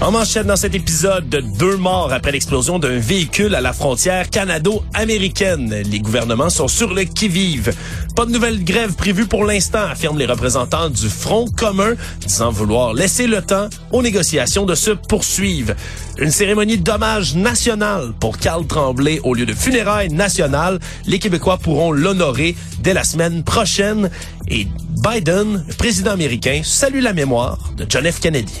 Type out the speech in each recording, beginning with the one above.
En manchette dans cet épisode, deux morts après l'explosion d'un véhicule à la frontière canado-américaine. Les gouvernements sont sur le qui-vive. Pas de nouvelle grève prévue pour l'instant, affirment les représentants du Front commun, disant vouloir laisser le temps aux négociations de se poursuivre. Une cérémonie d'hommage national pour Carl Tremblay au lieu de funérailles nationales. Les Québécois pourront l'honorer dès la semaine prochaine. Et Biden, président américain, salue la mémoire de John F. Kennedy.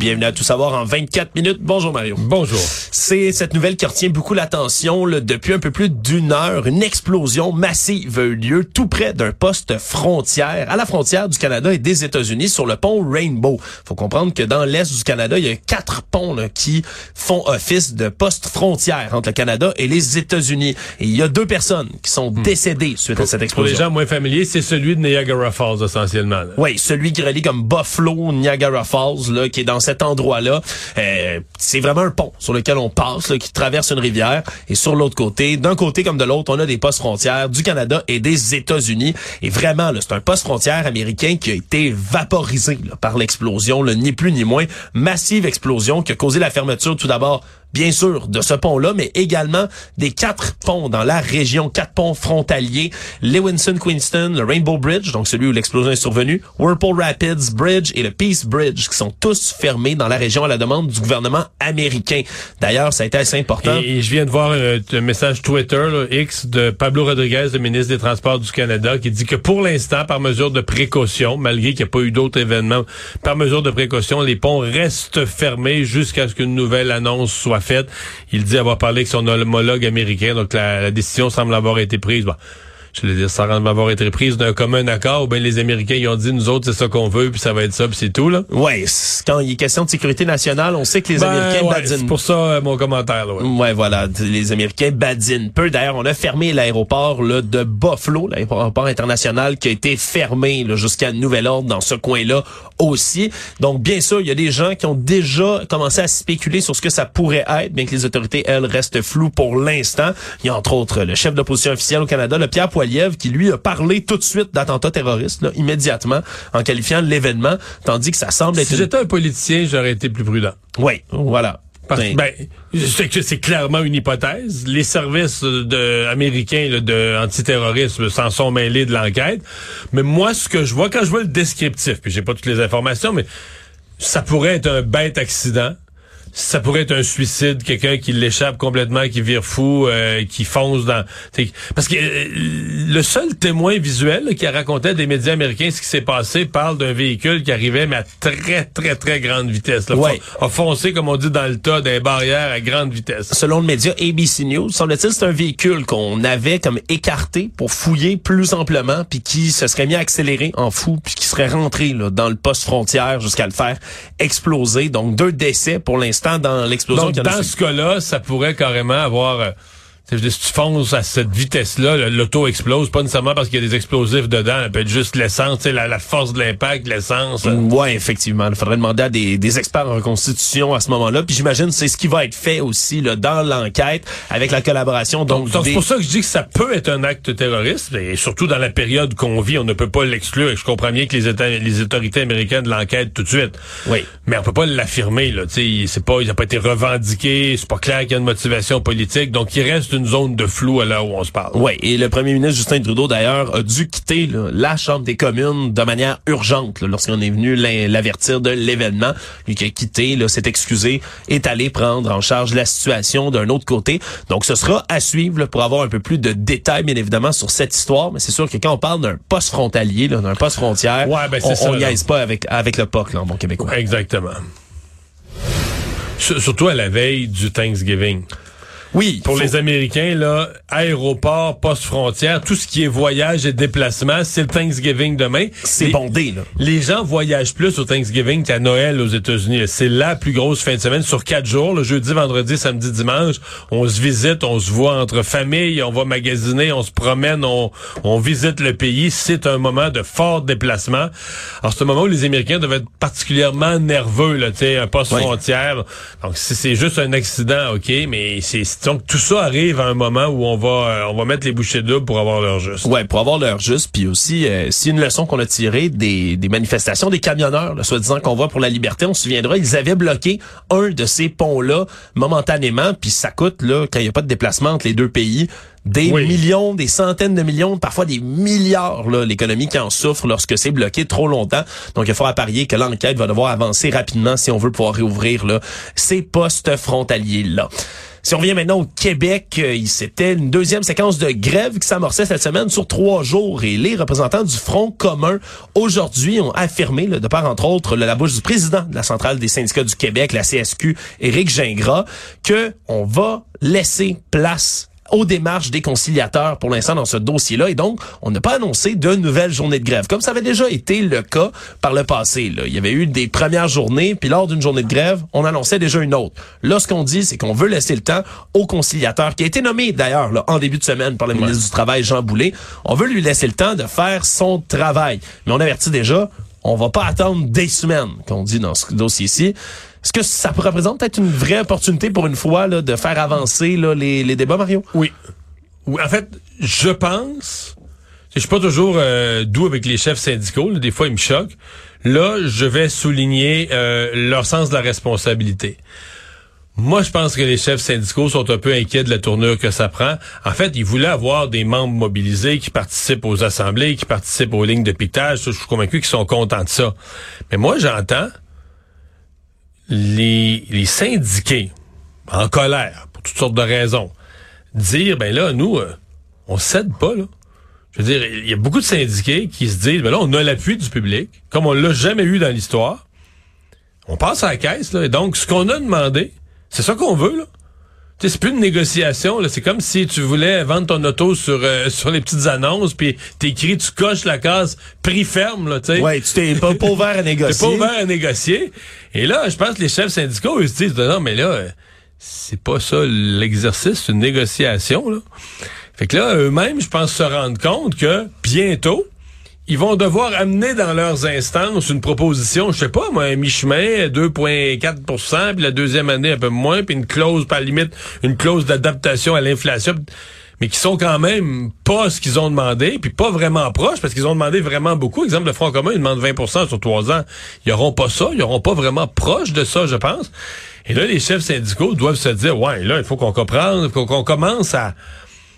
Bienvenue à Tout savoir en 24 minutes. Bonjour Mario. Bonjour. C'est cette nouvelle qui retient beaucoup l'attention depuis un peu plus d'une heure. Une explosion massive a eu lieu tout près d'un poste frontière, à la frontière du Canada et des États-Unis, sur le pont Rainbow. faut comprendre que dans l'est du Canada, il y a quatre ponts là, qui font office de poste frontière entre le Canada et les États-Unis. Et il y a deux personnes qui sont hmm. décédées suite à cette explosion. Pour les gens moins familiers, c'est celui de Niagara Falls essentiellement. Oui, celui qui relie comme Buffalo, Niagara Falls, là, qui est dans cette cet endroit-là. Euh, c'est vraiment un pont sur lequel on passe, qui traverse une rivière. Et sur l'autre côté, d'un côté comme de l'autre, on a des postes frontières du Canada et des États-Unis. Et vraiment, c'est un poste frontière américain qui a été vaporisé par l'explosion, ni plus ni moins. Massive explosion qui a causé la fermeture tout d'abord bien sûr, de ce pont-là, mais également des quatre ponts dans la région, quatre ponts frontaliers, Lewinson-Queenston, le Rainbow Bridge, donc celui où l'explosion est survenue, Whirlpool Rapids Bridge et le Peace Bridge, qui sont tous fermés dans la région à la demande du gouvernement américain. D'ailleurs, ça a été assez important. Et, je viens de voir euh, un, message Twitter, X, de Pablo Rodriguez, le ministre des Transports du Canada, qui dit que pour l'instant, par mesure de précaution, malgré qu'il n'y a pas eu d'autres événements, par mesure de précaution, les ponts restent fermés jusqu'à ce qu'une nouvelle annonce soit fait. Il dit avoir parlé avec son homologue américain, donc la, décision semble avoir été prise je veux dire, ça semble avoir été prise d'un commun accord, ou bien les Américains, ils ont dit, nous autres, c'est ça qu'on veut, puis ça va être ça, puis c'est tout, là. Ouais, quand il est question de sécurité nationale, on sait que les ben, Américains badinent. C'est pour ça, euh, mon commentaire, là, ouais. voilà, les Américains badinent peu. D'ailleurs, on a fermé l'aéroport, là, de Buffalo, l'aéroport international, qui a été fermé, jusqu'à nouvel ordre dans ce coin-là aussi. Donc, bien sûr, il y a des gens qui ont déjà commencé à spéculer sur ce que ça pourrait être, bien que les autorités, elles, restent floues pour l'instant. Il y a entre autres le chef d'opposition officielle au Canada, le Pierre qui lui a parlé tout de suite d'attentat terroriste, là, immédiatement, en qualifiant l'événement, tandis que ça semble être... Si j'étais un politicien, j'aurais été plus prudent. Oui, voilà. Parce, ben, que c'est clairement une hypothèse. Les services de, américains de antiterrorisme s'en sont mêlés de l'enquête. Mais moi, ce que je vois, quand je vois le descriptif, puis j'ai pas toutes les informations, mais ça pourrait être un bête accident ça pourrait être un suicide, quelqu'un qui l'échappe complètement, qui vire fou, euh, qui fonce dans... Parce que euh, le seul témoin visuel qui a raconté à des médias américains ce qui s'est passé parle d'un véhicule qui arrivait, mais à très, très, très grande vitesse. Là, ouais. A foncé, comme on dit dans le tas, des barrières à grande vitesse. Selon le média ABC News, semble-t-il, c'est un véhicule qu'on avait comme écarté pour fouiller plus amplement, puis qui se serait mis à accélérer en fou, puis qui serait rentré là, dans le poste frontière jusqu'à le faire exploser. Donc, deux décès pour l'instant dans l'explosion. Donc, dans ce cas-là, ça pourrait carrément avoir... Si tu fonces à cette vitesse-là, l'auto explose, pas nécessairement parce qu'il y a des explosifs dedans, ça peut être juste l'essence, la, la force de l'impact, l'essence. Ouais, effectivement. Il faudrait demander à des, des experts en reconstitution à ce moment-là. Puis j'imagine c'est ce qui va être fait aussi là, dans l'enquête avec la collaboration. Donc, donc c'est pour ça que je dis que ça peut être un acte terroriste, et surtout dans la période qu'on vit, on ne peut pas l'exclure. Je comprends bien que les, états, les autorités américaines l'enquêtent tout de suite. Oui. Mais on peut pas l'affirmer. Là, c'est pas, il n'a pas été revendiqué, c'est pas clair qu'il y a une motivation politique. Donc il reste une une zone de flou à l'heure où on se parle. Oui, et le premier ministre Justin Trudeau, d'ailleurs, a dû quitter la Chambre des communes de manière urgente lorsqu'on est venu l'avertir de l'événement. Lui qui a quitté, s'est excusé, est allé prendre en charge la situation d'un autre côté. Donc, ce sera à suivre pour avoir un peu plus de détails, bien évidemment, sur cette histoire. Mais c'est sûr que quand on parle d'un poste frontalier, d'un poste frontière, ben, on n'y pas avec, avec le POC, là, en bon québécois. Exactement. Surtout à la veille du Thanksgiving. Oui. Pour faut- les Américains, là, aéroport, poste frontière, tout ce qui est voyage et déplacement, c'est le Thanksgiving demain. C'est bondé, là. Les gens voyagent plus au Thanksgiving qu'à Noël aux États-Unis. C'est la plus grosse fin de semaine sur quatre jours, le jeudi, vendredi, samedi, dimanche. On se visite, on se voit entre familles, on va magasiner, on se promène, on, on visite le pays. C'est un moment de fort déplacement. Alors, c'est un moment où les Américains doivent être particulièrement nerveux, là, tu sais, un poste Oui. frontière. Donc, si c'est juste un accident, OK, mais c'est, donc, tout ça arrive à un moment où on va, euh, on va mettre les bouchées doubles pour avoir leur juste. Ouais, pour avoir l'heure juste, puis aussi, euh, c'est une leçon qu'on a tirée des, des manifestations des camionneurs, soi-disant qu'on voit pour la liberté, on se souviendra, ils avaient bloqué un de ces ponts-là momentanément, puis ça coûte, là, quand il n'y a pas de déplacement entre les deux pays, des Oui. millions, des centaines de millions, parfois des milliards, là, l'économie qui en souffre lorsque c'est bloqué trop longtemps. Donc, il faudra parier que l'enquête va devoir avancer rapidement si on veut pouvoir réouvrir là, ces postes frontaliers-là. Si on revient maintenant au Québec, euh, c'était une deuxième séquence de grève qui s'amorçait cette semaine sur trois jours et les représentants du Front commun aujourd'hui ont affirmé, de part entre autres la bouche du président de la centrale des syndicats du Québec, la CSQ, Éric Gingras, que on va laisser place aux démarches des conciliateurs pour l'instant dans ce dossier-là. Et donc, on n'a pas annoncé de nouvelles journées de grève, comme ça avait déjà été le cas par le passé. Là. Il y avait eu des premières journées, puis lors d'une journée de grève, on annonçait déjà une autre. Là, ce qu'on dit, c'est qu'on veut laisser le temps au conciliateur, qui a été nommé d'ailleurs là, en début de semaine par le ministre du Travail, Jean Boulet. On veut lui laisser le temps de faire son travail. Mais on avertit déjà, on va pas attendre des semaines, qu'on dit dans ce dossier-ci. Est-ce que ça représente peut-être une vraie opportunité pour une fois là, de faire avancer là, les, les débats, Mario? Oui. Oui, en fait, je pense. Je suis pas toujours euh, doux avec les chefs syndicaux. des fois, ils me choquent. Là, je vais souligner euh, leur sens de la responsabilité. Moi, je pense que les chefs syndicaux sont un peu inquiets de la tournure que ça prend. En fait, ils voulaient avoir des membres mobilisés qui participent aux assemblées, qui participent aux lignes de piquetage. Je suis convaincu qu'ils sont contents de ça. Mais moi, j'entends les, syndiqués en colère pour toutes sortes de raisons dire ben là nous euh, on cède pas là. Je veux dire il y a beaucoup de syndiqués qui se disent ben là on a l'appui du public comme on l'a jamais eu dans l'histoire. On passe à la caisse là et donc ce qu'on a demandé, c'est ça qu'on veut là. C'est plus une négociation là, c'est comme si tu voulais vendre ton auto sur euh, sur les petites annonces puis t'écris tu coches la case prix ferme là, tu sais. Ouais, tu t'es pas, pas ouvert à T'es négocier. pas ouvert à négocier. Et là, je pense que les chefs syndicaux, ils se disent, non, mais là, euh, c'est pas ça l'exercice, c'est une négociation, là. Fait que là, eux-mêmes, je pense se rendre compte que bientôt, ils vont devoir amener dans leurs instances une proposition, je sais pas, moi, un mi-chemin, 2,4% puis la deuxième année un peu moins, puis une clause, par limite, une clause d'adaptation à l'inflation mais qui sont quand même pas ce qu'ils ont demandé, puis pas vraiment proches, parce qu'ils ont demandé vraiment beaucoup. Exemple, le Front commun, ils demandent 20% sur trois ans. Ils auront pas ça, ils auront pas vraiment proche de ça, je pense. Et là, les chefs syndicaux doivent se dire, ouais, là, il faut qu'on comprenne, qu'on commence à,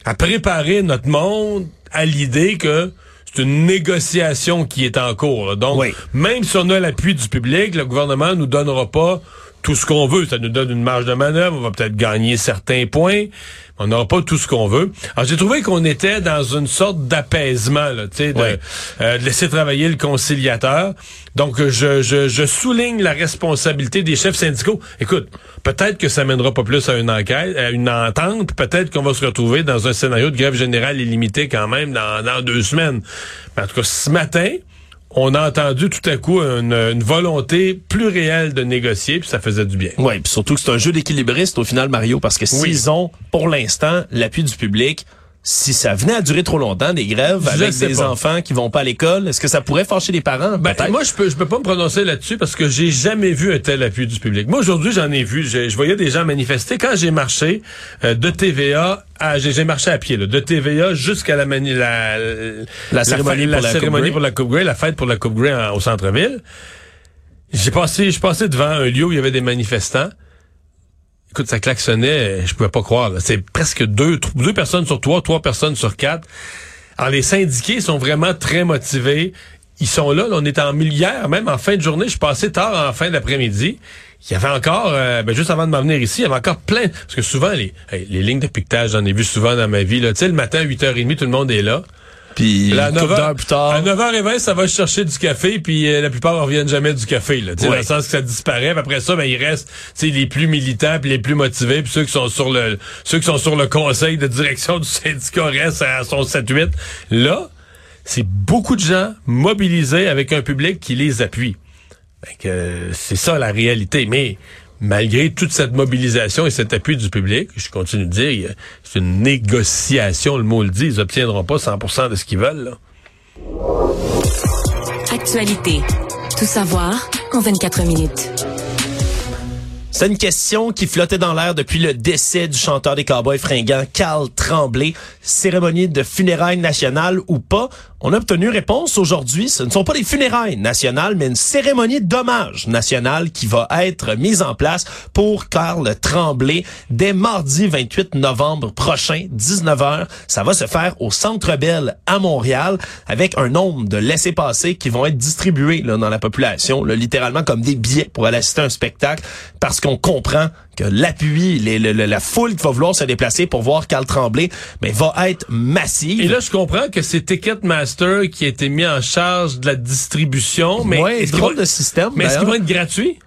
à préparer notre monde à l'idée que c'est une négociation qui est en cours. là. Donc, Oui. même si on a l'appui du public, le gouvernement nous donnera pas tout ce qu'on veut. Ça nous donne une marge de manœuvre. On va peut-être gagner certains points. On n'aura pas tout ce qu'on veut. Alors, j'ai trouvé qu'on était dans une sorte d'apaisement, là, tu sais, de, euh, de laisser travailler le conciliateur. Donc, je, je, je souligne la responsabilité des chefs syndicaux. Écoute, peut-être que ça mènera pas plus à une enquête, à une entente. Peut-être qu'on va se retrouver dans un scénario de grève générale illimitée quand même dans, dans deux semaines. Mais en tout cas, ce matin, on a entendu tout à coup une, une volonté plus réelle de négocier, puis ça faisait du bien. Oui, puis surtout que c'est un jeu d'équilibriste au final, Mario, parce que s'ils Oui. ont, pour l'instant, l'appui du public, si ça venait à durer trop longtemps, des grèves Je avec des pas. enfants qui vont pas à l'école, est-ce que ça pourrait fâcher les parents? Ben, moi, je peux, je peux pas me prononcer là-dessus parce que j'ai jamais vu un tel appui du public. Moi, aujourd'hui, j'en ai vu. Je voyais des gens manifester. Quand j'ai marché euh, de TVA à, j'ai j'ai marché à pied, là, de TVA jusqu'à la, mani- la, La cérémonie pour la Coupe cérémonie Grey. pour la Coupe Grey, la fête pour la Coupe Grey en- au centre-ville. J'ai passé, je passé devant un lieu où il y avait des manifestants. Écoute, ça klaxonnait, je pouvais pas croire. C'est presque deux, deux personnes sur trois, trois personnes sur quatre. Alors, les syndiqués sont vraiment très motivés. Ils sont là, là, on est en millière, même en fin de journée. Je passé tard en fin d'après-midi. Il y avait encore, euh, ben, juste avant de m'en venir ici, il y avait encore plein. Parce que souvent, les, les lignes de piquetage, j'en ai vu souvent dans ma vie. Tu sais, le matin, à 8h30, tout le monde est là. Puis Là, à une couple 9h d'heures plus tard. À 9h20, ça va chercher du café, puis euh, la plupart ne reviennent jamais du café. Là, Ouais. Dans le sens que ça disparaît. Puis après ça, ben, il reste les plus militants, puis les plus motivés, puis ceux qui sont sur le ceux qui sont sur le conseil de direction du syndicat restent à son 7-8. Là, c'est beaucoup de gens mobilisés avec un public qui les appuie. Euh, c'est ça la réalité. Mais malgré toute cette mobilisation et cet appui du public, je continue de dire, c'est une négociation, le mot le dit, ils obtiendront pas 100% de ce qu'ils veulent. Là. Actualité. Tout savoir en 24 minutes. C'est une question qui flottait dans l'air depuis le décès du chanteur des Cowboys fringants, Carl Tremblay. Cérémonie de funérailles nationales ou pas? On a obtenu réponse aujourd'hui. Ce ne sont pas des funérailles nationales, mais une cérémonie d'hommage nationale qui va être mise en place pour Carl Tremblay dès mardi 28 novembre prochain, 19h. Ça va se faire au Centre Bell à Montréal avec un nombre de laissés-passer qui vont être distribués dans la population, là, littéralement comme des billets pour aller assister à un spectacle parce qu'on comprend que l'appui, la foule qui va vouloir se déplacer pour voir Carl Tremblay, mais va être massive. Et là, je comprends que c'est Ticketmaster qui a été mis en charge de la distribution, mais ouais, est-ce de système. mais est-ce qu'ils vont être gratuits?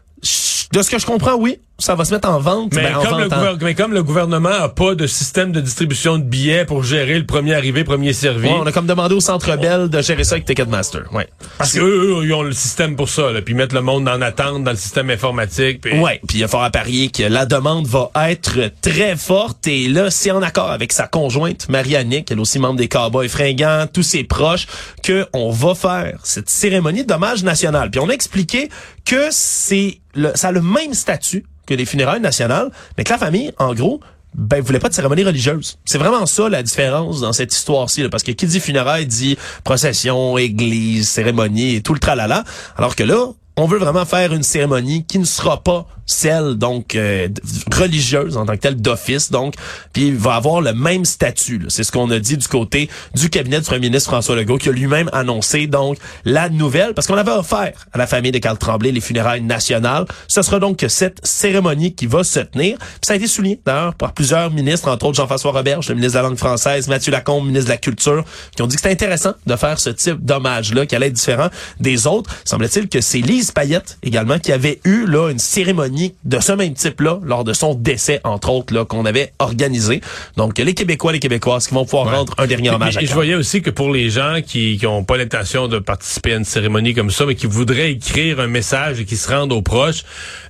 De ce que je comprends, oui. Ça va se mettre en vente. Mais, ben, comme vente mais comme le gouvernement a pas de système de distribution de billets pour gérer le premier arrivé, premier servi. Ouais, on a comme demandé au Centre Bell de gérer ça avec Ticketmaster. Ouais. Parce qu'eux, eux, ils ont le système pour ça, là, puis mettre le monde en attente dans le système informatique. Puis... Ouais, puis il y a fort à parier que la demande va être très forte et là, c'est en accord avec sa conjointe Marie-Annick, elle est aussi membre des Cowboys fringants, tous ses proches, que on va faire cette cérémonie d'hommage national. Puis on a expliqué que c'est le, ça a le même statut que les funérailles nationales, mais que la famille, en gros, ben, voulait pas de cérémonie religieuse. C'est vraiment ça la différence dans cette histoire-ci, parce que qui dit funérailles dit procession, église, cérémonie et tout le tralala, alors que là, on veut vraiment faire une cérémonie qui ne sera pas celle donc euh, religieuse en tant que telle d'office donc puis il va avoir le même statut c'est ce qu'on a dit du côté du cabinet du premier ministre François Legault qui a lui-même annoncé donc la nouvelle parce qu'on avait offert à la famille de Carl Tremblay les funérailles nationales. Ce sera donc cette cérémonie qui va se tenir. Puis ça a été souligné d'ailleurs par plusieurs ministres entre autres Jean-François Roberge le ministre de la langue française Mathieu Lacombe ministre de la culture qui ont dit que c'était intéressant de faire ce type d'hommage là qui allait être différent des autres. Semble-t-il que c'est Lise Payette également qui avait eu là une cérémonie de ce même type-là lors de son décès, entre autres, là, qu'on avait organisé. Donc, les Québécois, les Québécoises qui vont pouvoir rendre un dernier hommage Et, à et je voyais aussi que pour les gens qui qui ont pas l'intention de participer à une cérémonie comme ça, mais qui voudraient écrire un message et qui se rendent aux proches,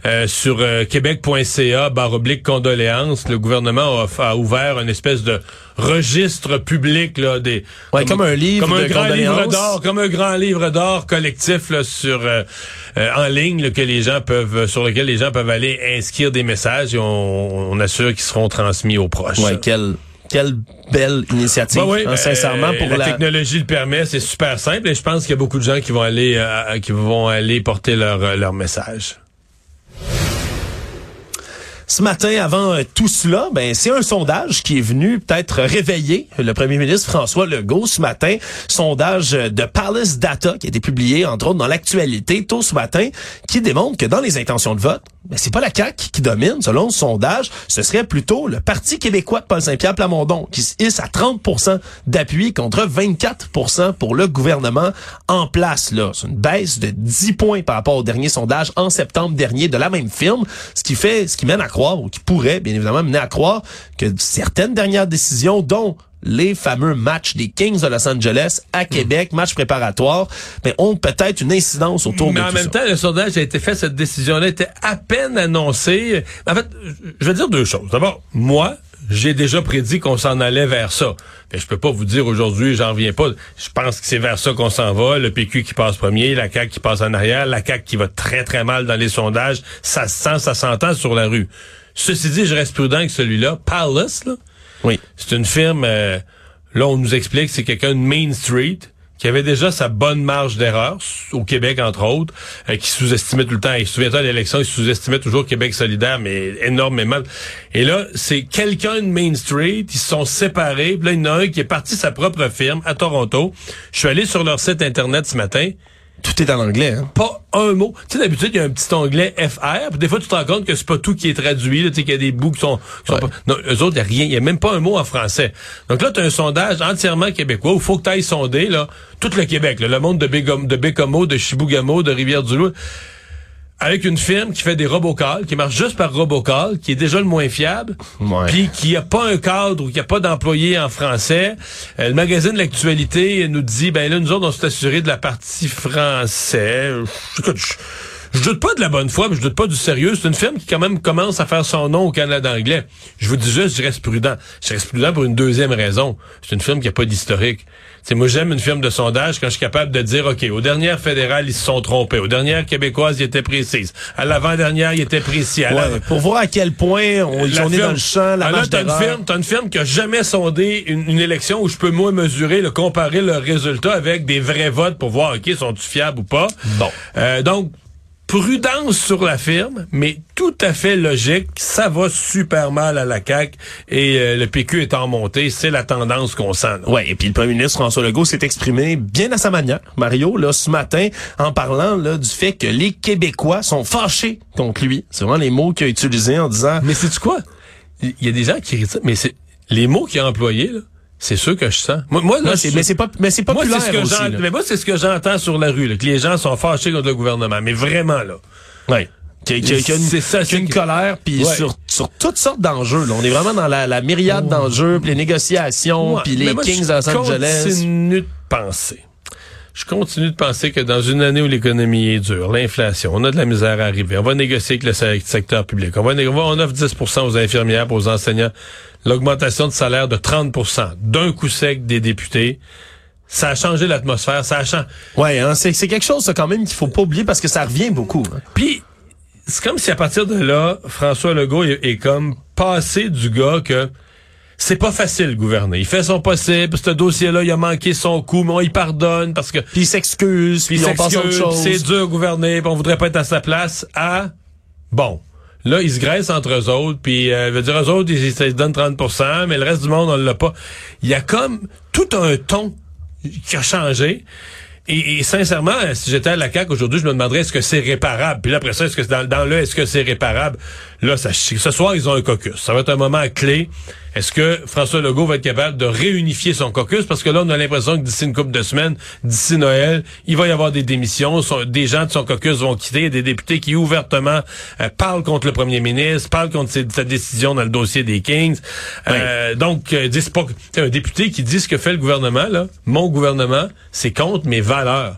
euh, sur euh, québec.ca, barre oblique condoléances, le gouvernement a, a ouvert une espèce de registre public là des Ouais, comme un livre comme un grand livre d'or comme un grand livre d'or collectif là, sur euh, euh, en ligne là, que les gens peuvent sur lequel les gens peuvent aller inscrire des messages et on, on assure qu'ils seront transmis aux proches. Ouais, quelle, quelle belle initiative, Bah oui, hein, euh, sincèrement, pour la, la... technologie le permet, c'est super simple et je pense qu'il y a beaucoup de gens qui vont aller euh, qui vont aller porter leur euh, leur message. Ce matin, avant euh, tout cela, ben c'est un sondage qui est venu peut-être réveiller le premier ministre François Legault ce matin. Sondage euh, de Palace Data qui a été publié, entre autres, dans l'actualité tôt ce matin, qui démontre que dans les intentions de vote, ben, c'est pas la CAQ qui domine, selon ce sondage, ce serait plutôt le Parti québécois de Paul Saint-Pierre Plamondon, qui se hisse à 30% d'appui contre 24% pour le gouvernement en place. là. C'est une baisse de 10 points par rapport au dernier sondage en septembre dernier de la même firme, ce qui fait, ce qui mène à croire, ou qui pourrait bien évidemment mener à croire que certaines dernières décisions, dont les fameux matchs des Kings de Los Angeles à Québec, match préparatoire, mais ont peut-être une incidence autour Mais de en tout même ça. temps, le sondage a été fait, cette décision-là était à peine annoncée. En fait, je vais dire deux choses. D'abord, moi, j'ai déjà prédit qu'on s'en allait vers ça. Mais je peux pas vous dire aujourd'hui, j'en reviens pas. Je pense que c'est vers ça qu'on s'en va. Le PQ qui passe premier, la CAQ qui passe en arrière, la CAQ qui va très très mal dans les sondages. Ça se sent, ça s'entend sur la rue. Ceci dit, je reste prudent avec celui-là. Palace, là, Oui. c'est une firme, euh, là, on nous explique, c'est quelqu'un de Main Street qui avait déjà sa bonne marge d'erreur, au Québec, entre autres, euh, qui sous-estimait tout le temps. Et souviens-toi, à l'élection, il sous-estimait toujours Québec solidaire, mais énormément. Et là, c'est quelqu'un de Main Street, ils se sont séparés. Puis là, il y en a un qui est parti sa propre firme à Toronto. Je suis allé sur leur site Internet ce matin. Tout est en anglais. Hein? Pas un mot. Tu sais, d'habitude, il y a un petit onglet FR, puis des fois, tu te rends compte que c'est pas tout qui est traduit, tu sais, qu'il y a des bouts qui sont, qui sont pas... Non, eux autres, il y a rien, il y a même pas un mot en français. Donc là, tu as un sondage entièrement québécois où il faut que tu ailles sonder, là, tout le Québec, là, le monde de, Bégom- de Bécomo, de Chibougamau, de Rivière-du-Loup, avec une firme qui fait des robocalls, qui marche juste par robocall, qui est déjà le moins fiable, puis qui a pas un cadre ou qui a pas d'employé en français. Euh, le magazine de l'actualité nous dit, ben là, nous autres, on s'est assuré de la partie français. Je, je doute pas de la bonne foi, mais je doute pas du sérieux. C'est une firme qui quand même commence à faire son nom au Canada anglais. Je vous dis juste, je reste prudent. Je reste prudent pour une deuxième raison. C'est une firme qui a pas d'historique. C'est moi j'aime une firme de sondage quand je suis capable de dire OK, aux dernières fédérales, ils se sont trompés, aux dernières québécoises, ils étaient précises. À l'avant-dernière, ils étaient précis. À Ouais, pour voir à quel point on, la on est dans le champ, la Ah, là, marge t'as une firme, t'as une firme qui a jamais sondé une, une élection où je peux moi mesurer, le comparer le résultat avec des vrais votes pour voir ok sont-ils fiables ou pas. Bon. Euh, donc prudence sur la firme, mais tout à fait logique. Ça va super mal à la CAQ et euh, le PQ est en montée. C'est la tendance qu'on sent. Ouais, et puis le premier ministre François Legault s'est exprimé bien à sa manière, Mario, là, ce matin, en parlant là, du fait que les Québécois sont fâchés contre lui. C'est vraiment les mots qu'il a utilisés en disant Mais c'est tu quoi? Il y a des gens qui mais c'est les mots qu'il a employés là. C'est ceux que je sens. Moi, moi là, c'est- je- mais c'est pas mais c'est Moi, populaire c'est ce que aussi. mais moi, c'est ce que j'entends sur la rue, là, que les gens sont fâchés contre le gouvernement. Mais vraiment, là. Ouais. Qu'il y a- qu'il y a- une, C'est ça, qu'il y a une c'est- colère puis Ouais. sur sur toutes sortes d'enjeux. là. On est vraiment dans la, la myriade d'enjeux, puis les négociations, puis les moi, Kings de Los Angeles. continue de penser. Je continue de penser que dans une année où l'économie est dure, l'inflation, on a de la misère à arriver, on va négocier avec le se- secteur public, on va on offre 10% aux infirmières, aux enseignants, l'augmentation de salaire de 30% d'un coup sec des députés. Ça a changé l'atmosphère, ça a changé. Ouais, hein, c'est c'est quelque chose ça, quand même qu'il faut pas oublier parce que ça revient beaucoup. hein. Puis, c'est comme si à partir de là, François Legault est, est comme passé du gars que c'est pas facile gouverner. Il fait son possible, ce dossier-là, il a manqué son coup, mais on y pardonne parce que Puis il s'excuse, puis c'est dur gouverner, puis on voudrait pas être à sa place. À bon. Là, ils se graissent entre eux autres, puis euh, veut dire eux autres, ils, ils se donnent 30% mais le reste du monde, on l'a pas. Il y a comme tout un ton qui a changé. Et, et sincèrement, si j'étais à la CAQ aujourd'hui, je me demanderais est-ce que c'est réparable? Puis là, après ça, est-ce que c'est dans, dans le est-ce que c'est réparable? Là, ça, ce soir, ils ont un caucus. Ça va être un moment clé. Est-ce que François Legault va être capable de réunifier son caucus? Parce que là, on a l'impression que d'ici une couple de semaines, d'ici Noël, il va y avoir des démissions. Son- des gens de son caucus vont quitter. Il y a des députés qui ouvertement euh, parlent contre le premier ministre, parlent contre ses- sa décision dans le dossier des Kings. Euh, donc, euh, pas, un député qui dit ce que fait le gouvernement, là, mon gouvernement, c'est contre mes valeurs.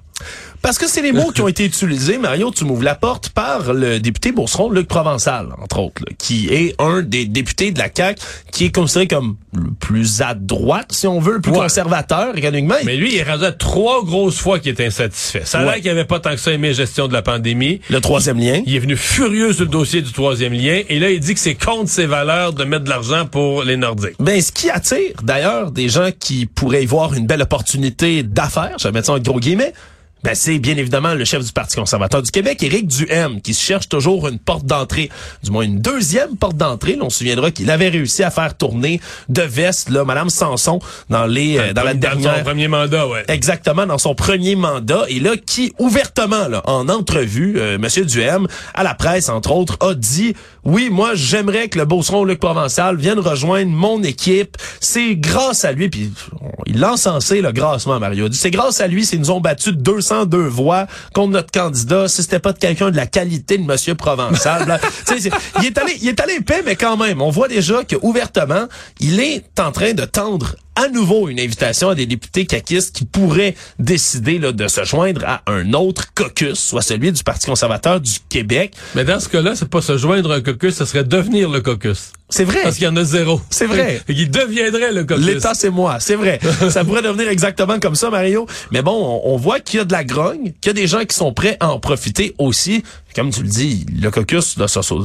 Parce que c'est les mots qui ont été utilisés, Mario, tu m'ouvres la porte, par le député Beauceron, Luc Provençal, entre autres, là, qui est un des députés de la CAQ qui est considéré comme le plus à droite, si on veut, le plus Ouais. conservateur économiquement. Mais lui, il est rendu à trois grosses fois qu'il est insatisfait. Ça a l'air Ouais. qu'il avait pas tant que ça aimé la gestion de la pandémie. Le troisième lien. Il est venu furieux sur le dossier du troisième lien. Et là, il dit que c'est contre ses valeurs de mettre de l'argent pour les Nordiques. Ben, ce qui attire, d'ailleurs, des gens qui pourraient y voir une belle opportunité d'affaires, je vais mettre ça en gros guillemets, ben, c'est bien évidemment le chef du Parti conservateur du Québec, Éric Duhem, qui se cherche toujours une porte d'entrée, du moins une deuxième porte d'entrée. Là, on se souviendra qu'il avait réussi à faire tourner de veste, là, Madame Sanson, dans les, euh, dans la Dans dernière... son premier mandat, ouais. Exactement, dans son premier mandat. Et là, qui, ouvertement, là, en entrevue, euh, Monsieur Duhem, à la presse, entre autres, a dit, oui, moi, j'aimerais que le Beauceron Luc Provençal vienne rejoindre mon équipe. C'est grâce à lui, puis il l'a encensé, là, grassement, Mario. C'est grâce à lui, s'ils nous ont battu de 202 voix contre notre candidat. Si c'était pas de quelqu'un de la qualité de Monsieur Provençal. il est allé, il est allé épais, mais quand même, on voit déjà que, ouvertement, il est en train de tendre à nouveau une invitation à des députés caquistes qui pourraient décider de se joindre à un autre caucus, soit celui du Parti conservateur du Québec. Mais dans ce cas-là, c'est pas se joindre à un caucus, ce serait devenir le caucus. C'est vrai. Parce qu'il y en a zéro. C'est vrai. Il deviendrait le caucus. L'État, c'est moi. C'est vrai. ça pourrait devenir exactement comme ça, Mario. Mais bon, on, voit qu'il y a de la grogne, qu'il y a des gens qui sont prêts à en profiter aussi. Comme tu le dis, le caucus,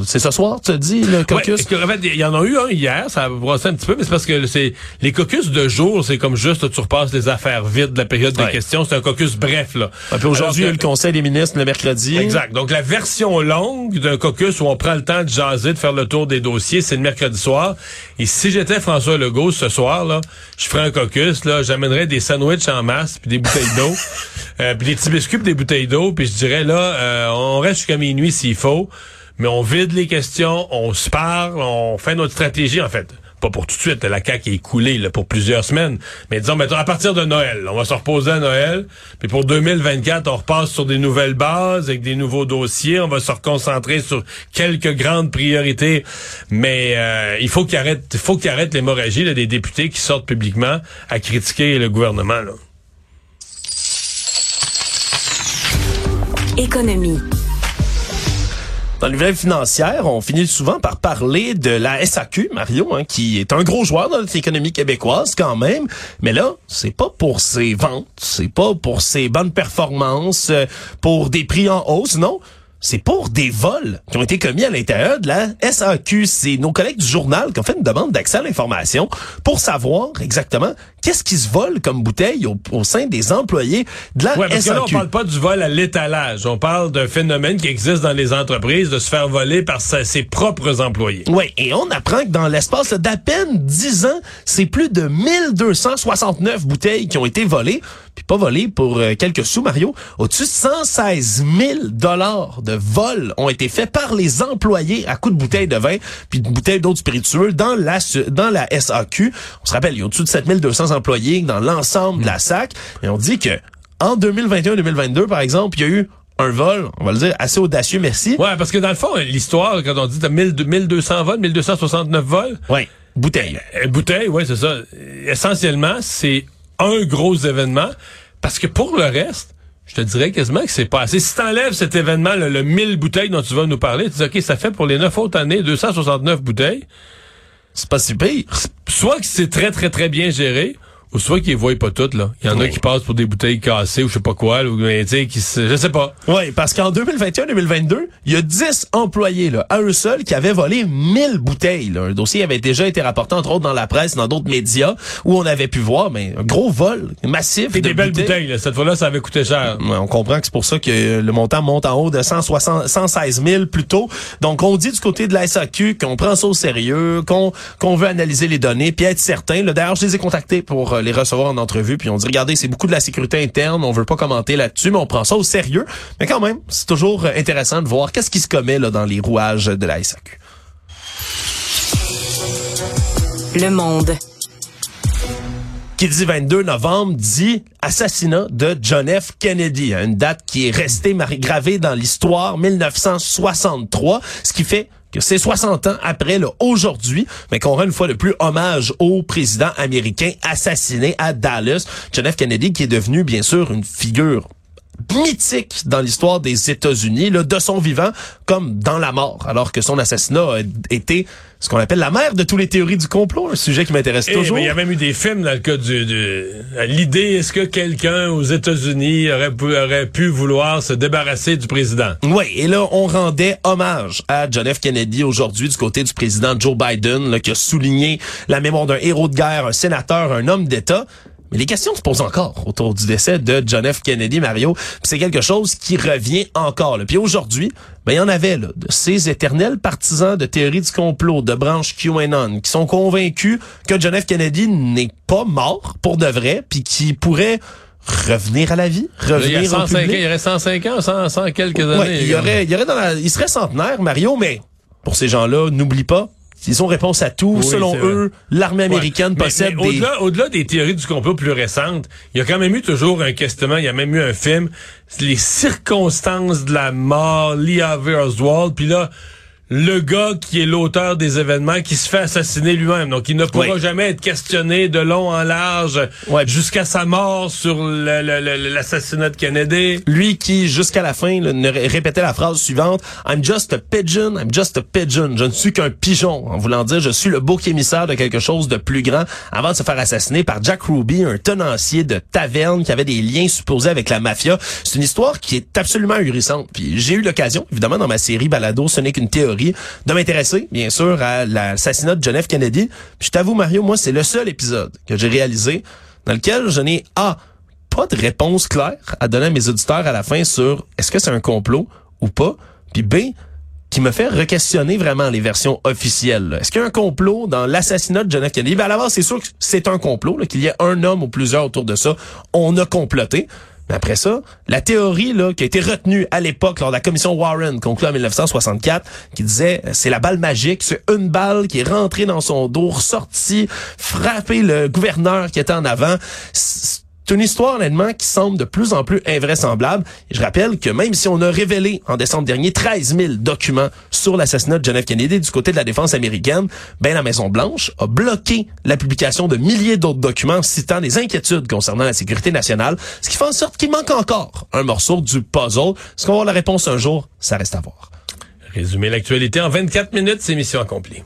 c'est ce soir, tu te dis, le Ouais, caucus? en fait, il y en a eu un hier, ça a brossé un petit peu, mais c'est parce que c'est les caucus de jour, c'est comme juste tu repasses les affaires vides de la période de Ouais. questions. C'est un caucus bref là. Et puis aujourd'hui, il y a eu le Conseil des ministres le mercredi. Exact. Donc la version longue d'un caucus où on prend le temps de jaser, de faire le tour des dossiers, c'est le mercredi mercredi soir. Et si j'étais François Legault ce soir, là, je ferais un caucus, là, j'amènerais des sandwichs en masse, puis des bouteilles d'eau, euh, puis des petits biscuits, puis des bouteilles d'eau, puis je dirais là, euh, on reste jusqu'à minuit s'il faut, mais on vide les questions, on se parle, on fait notre stratégie en fait pas pour tout de suite, la CAQ est coulée pour plusieurs semaines, mais disons, à partir de Noël, on va se reposer à Noël, puis pour 2024, on repasse sur des nouvelles bases, avec des nouveaux dossiers, on va se reconcentrer sur quelques grandes priorités, mais euh, il faut qu'il arrête, faut l'hémorragie des députés qui sortent publiquement à critiquer le gouvernement. Économie. Dans les nouvelles financières, on finit souvent par parler de la SAQ, Mario, hein, qui est un gros joueur dans notre économie québécoise quand même. Mais là, c'est pas pour ses ventes, c'est pas pour ses bonnes performances, euh, pour des prix en hausse, non c'est pour des vols qui ont été commis à l'intérieur de la SAQ. C'est nos collègues du journal qui ont fait une demande d'accès à l'information pour savoir exactement qu'est-ce qui se vole comme bouteille au, sein des employés de la ouais, parce SAQ. Que là, on parle pas du vol à l'étalage. On parle d'un phénomène qui existe dans les entreprises de se faire voler par ses propres employés. Oui, et on apprend que dans l'espace d'à peine 10 ans, c'est plus de 1269 bouteilles qui ont été volées puis pas volées pour euh, quelques sous, Mario. Au-dessus de 116 000 dollars de vols ont été faits par les employés à coups de bouteilles de vin puis de bouteilles d'eau spiritueux dans la dans la SAQ. On se rappelle, il y a au-dessus de 7200 employés dans l'ensemble de la SAC. Et on dit que en 2021-2022, par exemple, il y a eu un vol, on va le dire, assez audacieux, merci. Ouais, parce que dans le fond, l'histoire, quand on dit t'as 1200 vols, 1269 vols. Ouais. Bouteille. Euh, bouteille, ouais, c'est ça. Essentiellement, c'est un gros événement. Parce que pour le reste, je te dirais quasiment que c'est pas assez. Si t'enlèves cet événement, le, le 1000 bouteilles dont tu vas nous parler, tu dis, OK, ça fait pour les 9 autres années 269 bouteilles. C'est pas si pire. Soit que c'est très, très, très bien géré, ou soit qu'ils voient pas toutes, là. Il y en a qui passent pour des bouteilles cassées ou je sais pas quoi, ou, mais, qui je sais pas. Oui, parce qu'en 2021-2022, il y a 10 employés, là, à eux seuls, qui avaient volé 1000 bouteilles, là. Un dossier avait déjà été rapporté, entre autres, dans la presse, dans d'autres médias, où on avait pu voir, mais un gros vol massif. Et de des belles bouteilles, là. Cette fois-là, ça avait coûté cher. Ouais, on comprend que c'est pour ça que le montant monte en haut de 160, 116 000 plus tôt. Donc, on dit du côté de la SAQ qu'on prend ça au sérieux, qu'on qu'on veut analyser les données, puis être certain. Là, d'ailleurs, je les ai contactés pour les recevoir en entrevue, puis on dit, regardez, c'est beaucoup de la sécurité interne, on veut pas commenter là-dessus, mais on prend ça au sérieux. Mais quand même, c'est toujours intéressant de voir qu'est-ce qui se commet là, dans les rouages de la SAQ. Le Monde. Qui dit 22 novembre dit assassinat de John F. Kennedy, une date qui est restée gravée dans l'histoire 1963, ce qui fait que c'est 60 ans après le aujourd'hui, mais qu'on rend une fois de plus hommage au président américain assassiné à Dallas, John F. Kennedy, qui est devenu bien sûr une figure mythique dans l'histoire des États-Unis, de son vivant comme dans la mort, alors que son assassinat a été ce qu'on appelle la mère de toutes les théories du complot, un sujet qui m'intéresse Eh, toujours. Il y a même eu des films dans le cas du... du L'idée, est-ce que quelqu'un aux États-Unis aurait pu, aurait pu vouloir se débarrasser du président? Oui, et là, on rendait hommage à John F. Kennedy aujourd'hui du côté du président Joe Biden, là, qui a souligné la mémoire d'un héros de guerre, un sénateur, un homme d'État. Mais les questions se posent encore autour du décès de John F. Kennedy, Mario. C'est quelque chose qui revient encore. Là. Puis aujourd'hui, ben il y en avait là, de ces éternels partisans de théorie du complot, de branche QAnon, qui sont convaincus que John F. Kennedy n'est pas mort pour de vrai, puis qui pourrait revenir à la vie, revenir il, y a 105 au public. ans, il aurait 105 ans, 100, 100 quelques années. Ouais, il y aurait, il y aurait dans la, il serait centenaire, Mario, mais pour ces gens-là, n'oublie pas, ils ont réponse à tout. Oui, Selon eux, l'armée américaine Ouais. Possède mais des... Au-delà, au-delà des théories du complot plus récentes, il y a quand même eu toujours un questionnement, il y a même eu un film, les circonstances de la mort, Lee Harvey Oswald, puis là, le gars qui est l'auteur des événements qui se fait assassiner lui-même. Donc, il ne pourra Oui. jamais être questionné de long en large Ouais. jusqu'à sa mort sur l'assassinat de Kennedy. Lui qui, jusqu'à la fin, là, ne ré- répétait la phrase suivante « I'm just a pigeon, I'm just a pigeon ». Je ne suis qu'un pigeon, en voulant dire « je suis le bouc émissaire de quelque chose de plus grand » avant de se faire assassiner par Jack Ruby, un tenancier de taverne qui avait des liens supposés avec la mafia. C'est une histoire qui est absolument ahurissante. Puis j'ai eu l'occasion, évidemment, dans ma série Balado, ce n'est qu'une théorie, de m'intéresser, bien sûr, à l'assassinat de John F. Kennedy. Puis je t'avoue, Mario, moi, c'est le seul épisode que j'ai réalisé dans lequel je n'ai A, pas de réponse claire à donner à mes auditeurs à la fin sur est-ce que c'est un complot ou pas, puis B, qui me fait re-questionner vraiment les versions officielles. Est-ce qu'il y a un complot dans l'assassinat de John F. Kennedy? Ben, à la c'est sûr que c'est un complot, qu'il y ait un homme ou plusieurs autour de ça. On a comploté. Mais après ça, la théorie là, qui a été retenue à l'époque lors de la commission Warren, conclue en 1964, qui disait euh, c'est la balle magique, c'est une balle qui est rentrée dans son dos, ressortie, frappé le gouverneur qui était en avant. C'est une histoire, honnêtement, qui semble de plus en plus invraisemblable. Je rappelle que même si on a révélé en décembre dernier 13 000 documents sur l'assassinat de John F. Kennedy du côté de la défense américaine, ben la Maison-Blanche a bloqué la publication de milliers d'autres documents citant des inquiétudes concernant la sécurité nationale, ce qui fait en sorte qu'il manque encore un morceau du puzzle. Est-ce qu'on va avoir la réponse un jour? Ça reste à voir. Résumer l'actualité en 24 minutes, c'est mission accomplie.